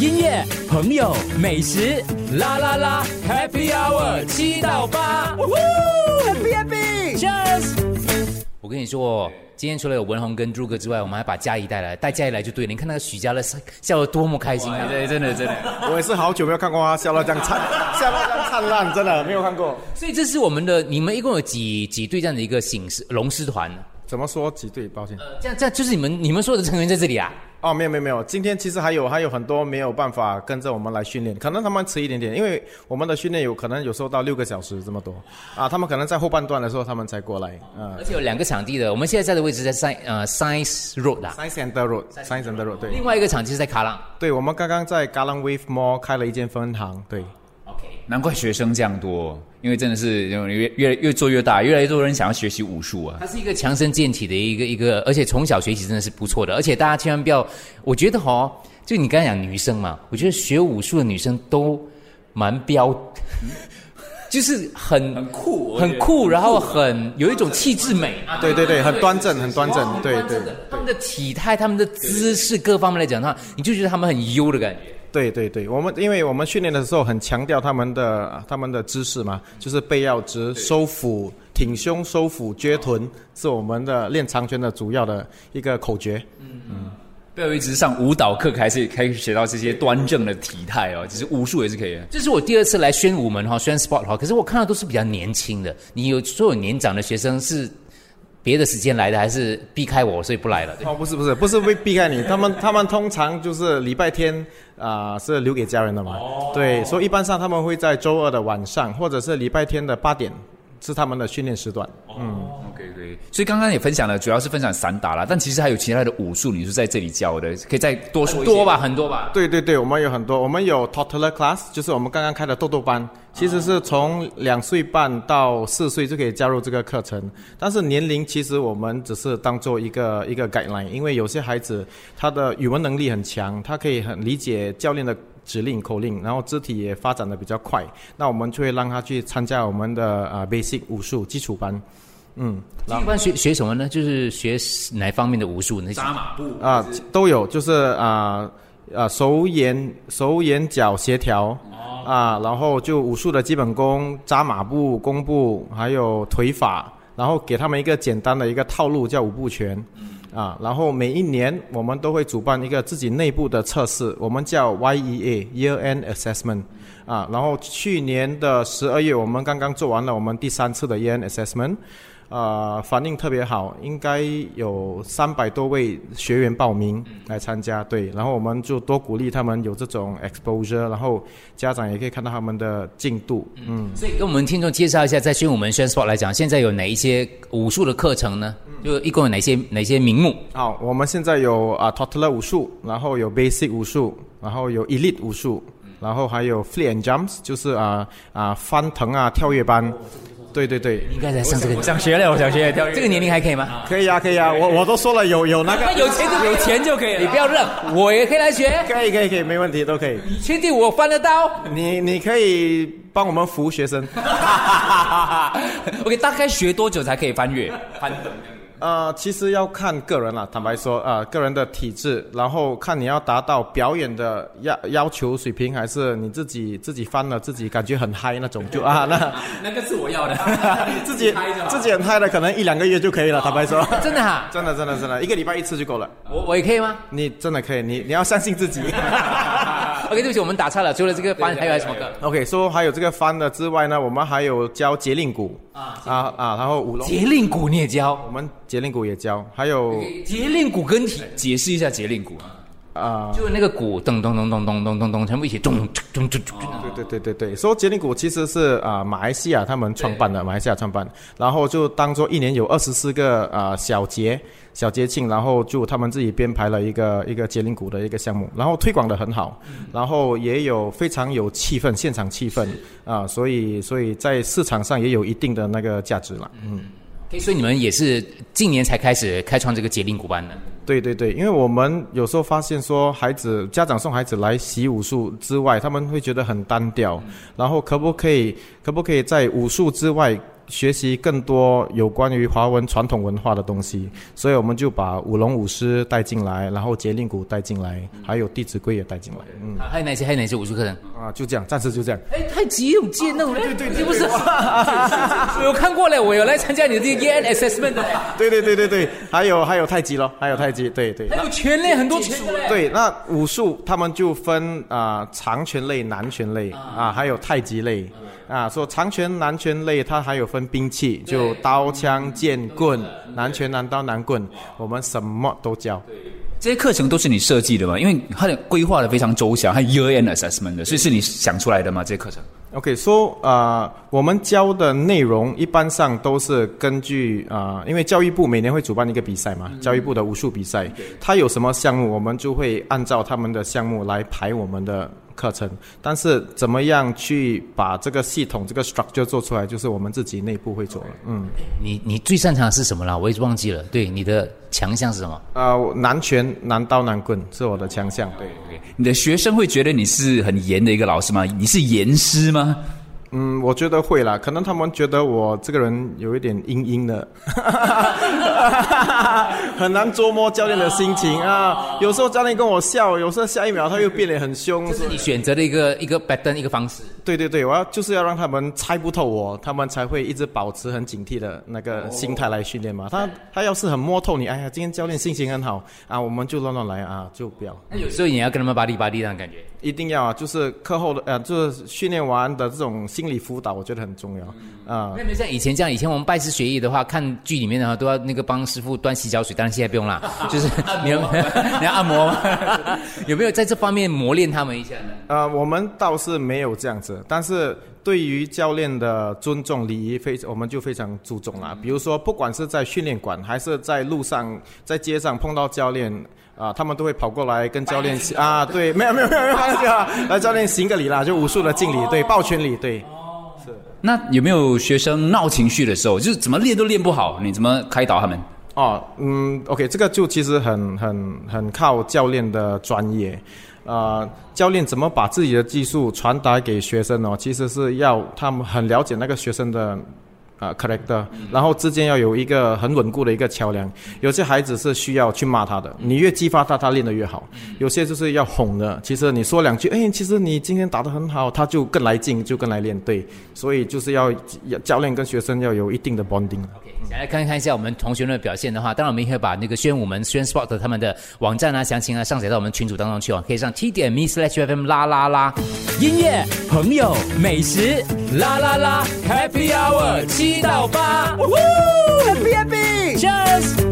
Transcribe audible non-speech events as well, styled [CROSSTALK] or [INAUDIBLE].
音乐、朋友、美食，啦啦啦，Happy Hour 七到八，Happy Happy，Cheers！我跟你说，今天除了有文宏跟朱哥之外，我们还把嘉怡带来，带嘉怡来就对了。你看那个许家乐笑得多么开心啊！对，真的真的，我也是好久没有看过他笑到这样灿，笑到这样灿烂，真的没有看过。所以这是我们的，你们一共有几几队这样的一个醒狮龙狮团呢？怎么说几队？抱歉，这样这样就是你们你们所有的成员在这里啊？哦，没有没有没有，今天其实还有还有很多没有办法跟着我们来训练，可能他们迟一点点，因为我们的训练有可能有时候到六个小时这么多。啊，他们可能在后半段的时候他们才过来啊。而且有两个场地的，我们现在在的位置在 Science 呃 Science Road 啊，Science and Road，Science and Road 对。另外一个场地是在卡朗，对，我们刚刚在 Galang Wave Mall 开了一间分行，对。OK，难怪学生这样多，因为真的是越越越做越大，越来越多人想要学习武术啊。它是一个强身健体的一个一个，而且从小学习真的是不错的。而且大家千万不要，我觉得哈，就你刚才讲女生嘛，我觉得学武术的女生都蛮标，[LAUGHS] 就是很很酷，很酷，然后很有一种气质美。对对对，很端正，很端正，对对。他们的体态、他们的姿势各方面来讲的话，你就觉得他们很优的感觉。对对对，我们因为我们训练的时候很强调他们的他们的姿势嘛，就是背要直、收腹、挺胸、收腹、撅臀，是我们的练长拳的主要的一个口诀。嗯嗯，不要一直上舞蹈课，开始开始学到这些端正的体态哦，其实武术也是可以的。这是我第二次来宣武门哈，宣 sport 哈，可是我看到都是比较年轻的，你有所有年长的学生是。别的时间来的还是避开我，所以不来了。哦，不是不是不是为避开你，他们 [LAUGHS] 他们通常就是礼拜天啊是留给家人的嘛。哦。对，所以一般上他们会在周二的晚上，或者是礼拜天的八点，是他们的训练时段。嗯，OK OK。所以刚刚也分享了，主要是分享散打啦，但其实还有其他的武术，你是在这里教的，可以再多说多吧，很多吧。对对对，我们有很多，我们有 toddler class，就是我们刚刚开的豆豆班。其实是从两岁半到四岁就可以加入这个课程，但是年龄其实我们只是当做一个一个 guideline，因为有些孩子他的语文能力很强，他可以很理解教练的指令口令，然后肢体也发展的比较快，那我们就会让他去参加我们的啊 basic 武术基础班，嗯，基础班学学什么呢？就是学哪方面的武术？那扎马步啊都有，就是啊啊手眼手眼脚协调。啊，然后就武术的基本功，扎马步、弓步，还有腿法，然后给他们一个简单的一个套路，叫五步拳。啊，然后每一年我们都会主办一个自己内部的测试，我们叫 YEA Year End Assessment。啊，然后去年的十二月，我们刚刚做完了我们第三次的 Year End Assessment。呃，反应特别好，应该有三百多位学员报名来参加，对，然后我们就多鼓励他们有这种 exposure，然后家长也可以看到他们的进度，嗯。所以跟我们听众介绍一下，在宣武门宣 sport 来讲，现在有哪一些武术的课程呢？就一共有哪些哪些名目？好，我们现在有啊 toddler 武术，然后有 basic 武术，然后有 elite 武术，然后还有 flip and jumps，就是啊啊翻腾啊跳跃班。对对对，应该在上这个，想学了，我想学跳 [LAUGHS] 这个年龄还可以吗？可以啊，可以啊，我我都说了有有那个，[LAUGHS] 有钱就有钱就可以了，你不要认，我也可以来学，可以可以可以，没问题，都可以。你确定我翻得到？你你可以帮我们服务学生。[LAUGHS] OK，大概学多久才可以翻越？翻等。呃，其实要看个人了。坦白说，啊，个人的体质，然后看你要达到表演的要要求水平，还是你自己自己翻了自己感觉很嗨那种，就啊，那 [LAUGHS] 那个是我要的，[LAUGHS] 自己自己很嗨的，可能一两个月就可以了。坦白说，[LAUGHS] 真的哈，真的真的真的，一个礼拜一次就够了。我我也可以吗？你真的可以，你你要相信自己。OK，[LAUGHS] 对不起，我们打岔了。除了这个翻，还有什么歌？OK，说还有这个翻的之外呢，我们还有教节令鼓啊啊啊，然后舞龙。节令鼓你也教？我们节令鼓也教，还有节令鼓跟体，解释一下节令鼓啊。啊，就是那个鼓咚咚咚咚咚咚咚咚，全部一起咚咚咚咚。对对对对对，说节令鼓其实是啊马来西亚他们创办的，马来西亚创办，然后就当做一年有二十四个啊小节小节庆，然后就他们自己编排了一个一个节令鼓的一个项目，然后推广的很好，然后也有非常有气氛，现场气氛啊，所以所以在市场上也有一定的那个价值了，嗯。所以你们也是近年才开始开创这个节令古班的？对对对，因为我们有时候发现说，孩子家长送孩子来习武术之外，他们会觉得很单调，然后可不可以可不可以在武术之外学习更多有关于华文传统文化的东西，所以我们就把舞龙舞狮带进来，然后节令鼓带进来，还有《弟子规》也带进来。嗯，啊还有哪些还有哪些武术课程？啊，就这样，暂时就这样。哎，太极有剑那种，对对对，不是，[LAUGHS] 我有看过嘞，我有来参加你的这个 Yan Assessment 的，对对对对对，还有还有太极咯，还有太极，对对。还有拳类，很多拳类。对，那武术他们就分啊、长拳类、南拳类啊，还有太极类啊。说长拳、南拳类，它还有分兵器，就刀、枪、剑、棍，南拳、南刀、南棍，我们什么都教。这些课程都是你设计的吗？因为它的规划的非常周详，还有 year end assessment 的，所以是你想出来的吗？这些课程？OK，说、呃，我们教的内容一般上都是根据啊、呃因为教育部每年会主办一个比赛嘛，教育部的武术比赛，它有什么项目，我们就会按照他们的项目来排我们的课程。但是怎么样去把这个系统、这个 structure 做出来，就是我们自己内部会做的。嗯，你你最擅长的是什么啦？我也忘记了。对，你的强项是什么？呃，南拳、南刀、南棍是我的强项。对。你的学生会觉得你是很严的一个老师吗？你是严师吗？嗯，我觉得会啦，可能他们觉得我这个人有一点阴阴的，[LAUGHS] 很难捉摸教练的心情啊。有时候教练跟我笑，有时候下一秒他又变得很凶。这是你选择的一个一个 pattern 一个方式。对对对，我要就是要让他们猜不透我，他们才会一直保持很警惕的那个心态来训练嘛。他他要是很摸透你，哎呀，今天教练心情很好啊，我们就乱乱来啊，就不要。那有时候你要跟他们巴力巴力那种感觉。一定要啊，就是课后的呃，就是训练完的这种心理辅导，我觉得很重要啊。那没像以前这样，以前我们拜师学艺的话，看剧里面的话都要那个帮师傅端洗脚水，当然现在不用啦，[LAUGHS] 就是你要 [LAUGHS] 你要按摩吗？[LAUGHS] 有没有在这方面磨练他们一下呢？呃，我们倒是没有这样子，但是对于教练的尊重礼仪非，我们就非常注重啦。比如说，不管是在训练馆还是在路上、在街上碰到教练。啊，他们都会跑过来跟教练啊，对，没有没有没有没有没有，来教练行个礼啦，就武术的敬礼，对，抱拳礼，对。是。那有没有学生闹情绪的时候，就是怎么练都练不好，你怎么开导他们？哦，嗯，OK，这个就其实很很很靠教练的专业。呃，教练怎么把自己的技术传达给学生呢？其实是要他们很了解那个学生的。啊、character，然后之间要有一个很稳固的一个桥梁。有些孩子是需要去骂他的，你越激发他，他练得越好。有些就是要哄的，其实你说两句，哎，其实你今天打得很好，他就更来劲，就更来练。对，所以就是要要教练跟学生要有一定的 bonding。OK，来看看一下我们同学们的表现的话，当然我们也会把那个宣武门宣 Sport 他们的网站啊、详情啊上载到我们群组当中去哦，可以上 t 点 me slash fm 啦啦啦，音乐、朋友、美食，啦啦啦，Happy Hour 七到八，Happy Happy，Cheers。